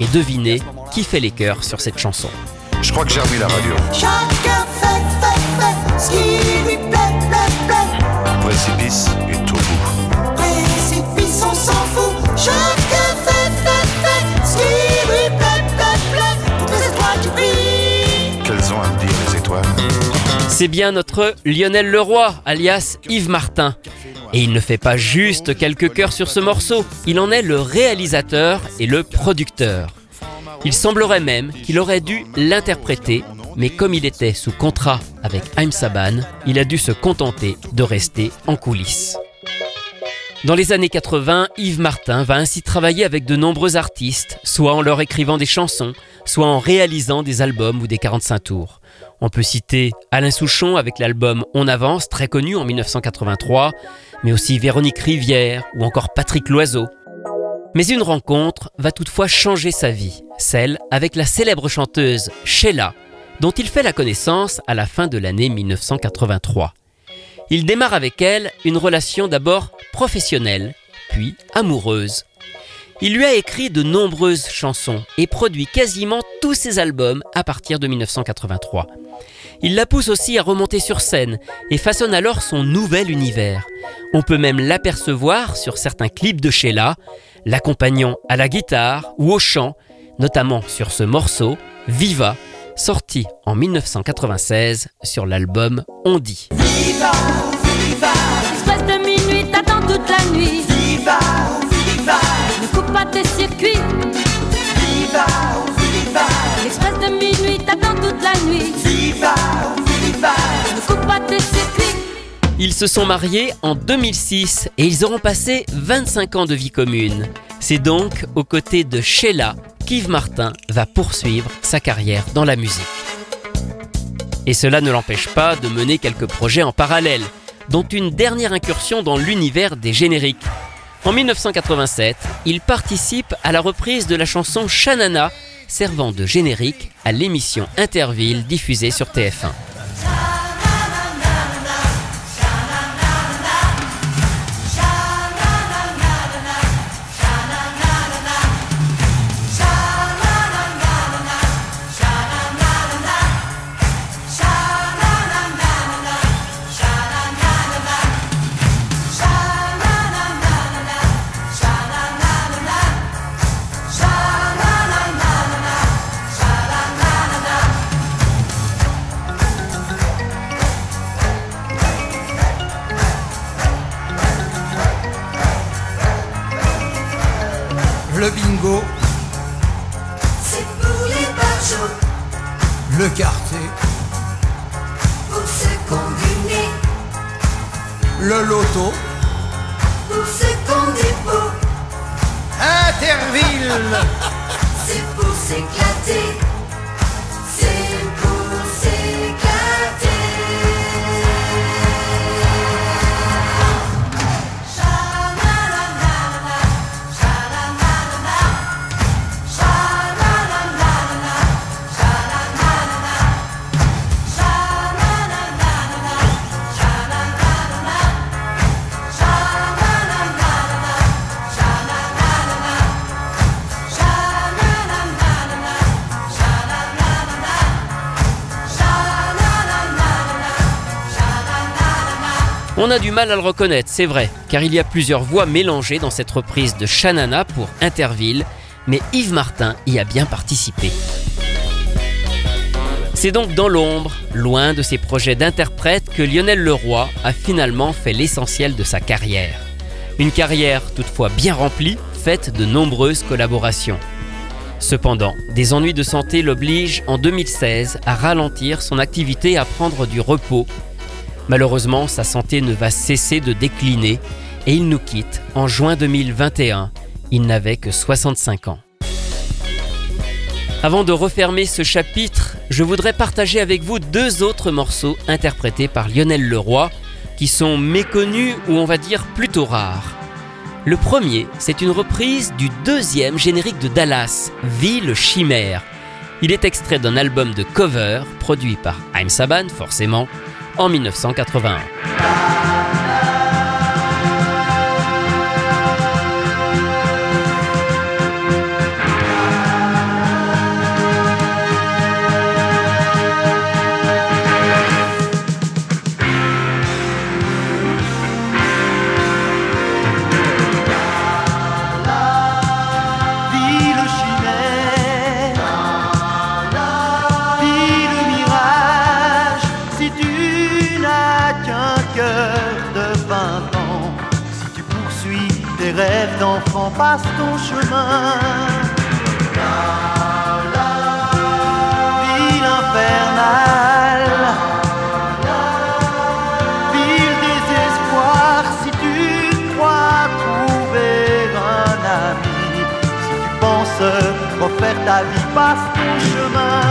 Et devinez qui fait les chœurs sur cette chanson. Je crois que j'ai remis la radio. Chacun fait, fait, fait ce qui lui plaît, plaît, plaît. Précipice et tout bout. Précipice, on s'en fout. Chacun C'est bien notre Lionel Leroy, alias Yves Martin. Et il ne fait pas juste quelques chœurs sur ce morceau, il en est le réalisateur et le producteur. Il semblerait même qu'il aurait dû l'interpréter, mais comme il était sous contrat avec Haim Saban, il a dû se contenter de rester en coulisses. Dans les années 80, Yves Martin va ainsi travailler avec de nombreux artistes, soit en leur écrivant des chansons, soit en réalisant des albums ou des 45 tours. On peut citer Alain Souchon avec l'album On avance, très connu en 1983, mais aussi Véronique Rivière ou encore Patrick Loiseau. Mais une rencontre va toutefois changer sa vie, celle avec la célèbre chanteuse Sheila, dont il fait la connaissance à la fin de l'année 1983. Il démarre avec elle une relation d'abord professionnelle, puis amoureuse. Il lui a écrit de nombreuses chansons et produit quasiment tous ses albums à partir de 1983. Il la pousse aussi à remonter sur scène et façonne alors son nouvel univers. On peut même l'apercevoir sur certains clips de Sheila, l'accompagnant à la guitare ou au chant, notamment sur ce morceau, Viva, sorti en 1996 sur l'album On dit. Viva, viva, Express de minuit t'attends toute la nuit. viva, viva, Ne coupe pas tes circuits. viva, viva, L'express de minuit t'attend toute la nuit. viva, viva. Ne coupe pas tes circuits. Ils se sont mariés en 2006 et ils auront passé 25 ans de vie commune. C'est donc aux côtés de Sheila qu'Yves Martin va poursuivre sa carrière dans la musique. Et cela ne l'empêche pas de mener quelques projets en parallèle, dont une dernière incursion dans l'univers des génériques. En 1987, il participe à la reprise de la chanson Shanana, servant de générique à l'émission Interville diffusée sur TF1. Mal à le reconnaître, c'est vrai, car il y a plusieurs voix mélangées dans cette reprise de Shanana pour Interville, mais Yves Martin y a bien participé. C'est donc dans l'ombre, loin de ses projets d'interprète, que Lionel Leroy a finalement fait l'essentiel de sa carrière. Une carrière toutefois bien remplie, faite de nombreuses collaborations. Cependant, des ennuis de santé l'obligent en 2016 à ralentir son activité et à prendre du repos. Malheureusement, sa santé ne va cesser de décliner et il nous quitte en juin 2021. Il n'avait que 65 ans. Avant de refermer ce chapitre, je voudrais partager avec vous deux autres morceaux interprétés par Lionel Leroy, qui sont méconnus ou on va dire plutôt rares. Le premier, c'est une reprise du deuxième générique de Dallas, Ville Chimère. Il est extrait d'un album de cover produit par Haim Saban, forcément, en 1981. Passe ton chemin.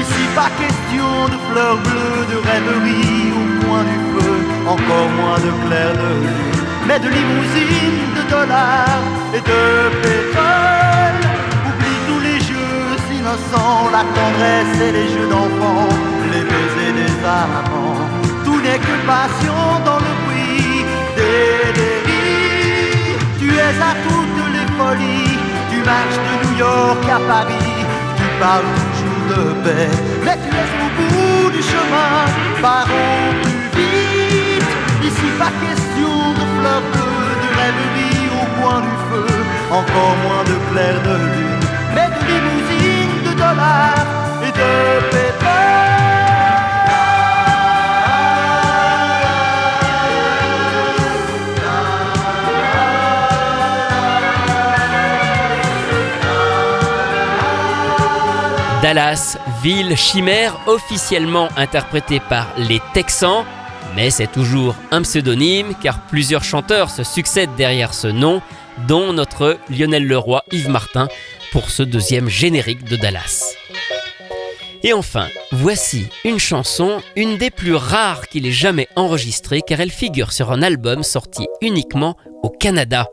Ici, pas question de fleurs bleues, de rêverie au coin du feu, encore moins de clair de lune, mais de limousines, de dollars et de pétrole. Oublie tous les jeux innocents, la tendresse et les jeux d'enfants, les baisers des amants. Tout n'est que passion dans le bruit des délires. Tu es à toutes les folies, tu marches de New York à Paris, tu parles toujours de paix, mais tu es au bout du chemin, parons plus vite. Ici, pas question de fleurs bleues, de rêverie au coin du feu, encore moins de clair de lune, mais de limousines, de dollars et de pétrole. Dallas, ville chimère officiellement interprétée par les Texans, mais c'est toujours un pseudonyme car plusieurs chanteurs se succèdent derrière ce nom, dont notre Lionel Leroy Yves Martin pour ce deuxième générique de Dallas. Et enfin, voici une chanson, une des plus rares qu'il ait jamais enregistrée car elle figure sur un album sorti uniquement au Canada.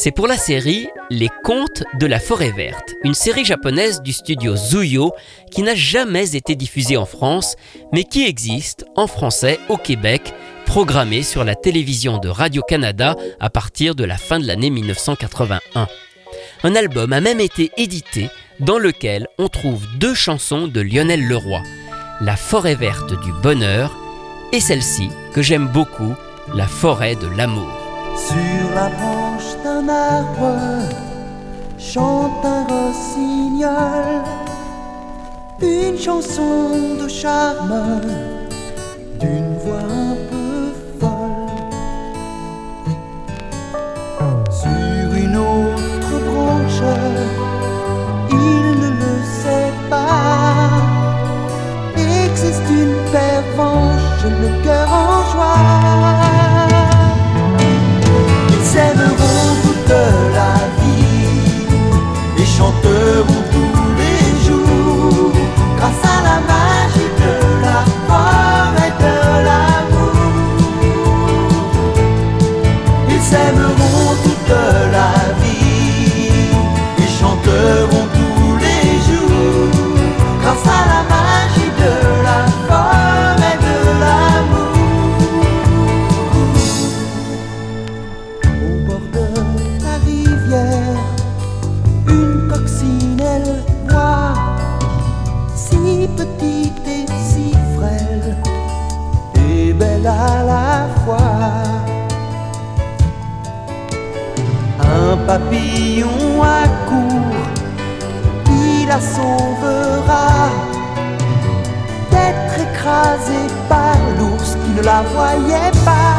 C'est pour la série Les Contes de la Forêt Verte, une série japonaise du studio Zuyo qui n'a jamais été diffusée en France, mais qui existe en français au Québec, programmée sur la télévision de Radio-Canada à partir de la fin de l'année 1981. Un album a même été édité dans lequel on trouve deux chansons de Lionel Leroy, La Forêt Verte du Bonheur et celle-ci que j'aime beaucoup, La Forêt de l'Amour. Sur la branche d'un arbre chante un rossignol, une chanson de charme d'une voix un peu folle. Sur une autre branche, il ne le sait pas, existe une pervenche, le cœur en joie. Et papillon accourt, qui la sauvera d'être écrasé par l'ours qui ne la voyait pas.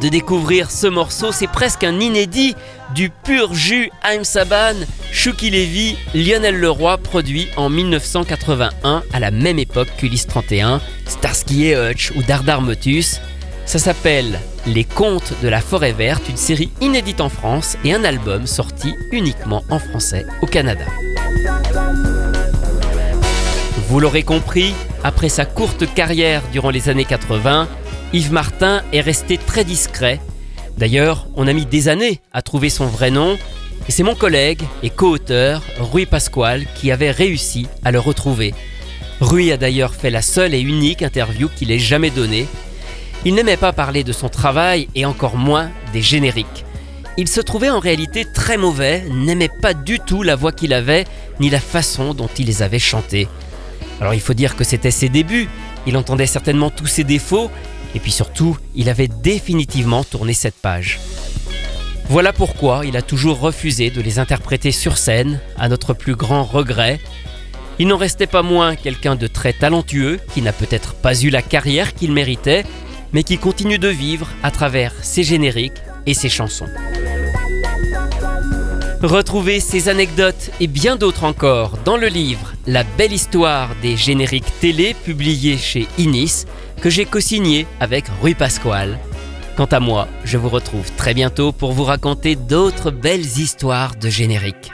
De découvrir ce morceau, c'est presque un inédit du pur jus Haim Saban, Shuki Levy, Lionel Leroy, produit en 1981 à la même époque qu'Ulysse 31, Starsky et Hutch ou Dardar Motus. Ça s'appelle Les Contes de la Forêt Verte, une série inédite en France et un album sorti uniquement en français au Canada. Vous l'aurez compris, après sa courte carrière durant les années 80, Yves Martin est resté très discret. D'ailleurs, on a mis des années à trouver son vrai nom, et c'est mon collègue et co-auteur, Rui Pasquale, qui avait réussi à le retrouver. Rui a d'ailleurs fait la seule et unique interview qu'il ait jamais donnée. Il n'aimait pas parler de son travail et encore moins des génériques. Il se trouvait en réalité très mauvais, n'aimait pas du tout la voix qu'il avait, ni la façon dont il les avait chantés. Alors il faut dire que c'était ses débuts, il entendait certainement tous ses défauts, et puis surtout, il avait définitivement tourné cette page. Voilà pourquoi il a toujours refusé de les interpréter sur scène, à notre plus grand regret. Il n'en restait pas moins quelqu'un de très talentueux, qui n'a peut-être pas eu la carrière qu'il méritait, mais qui continue de vivre à travers ses génériques et ses chansons. Retrouvez ces anecdotes et bien d'autres encore dans le livre La belle histoire des génériques télé publié chez Inis que j'ai co-signé avec Rui Pasquale. Quant à moi, je vous retrouve très bientôt pour vous raconter d'autres belles histoires de génériques.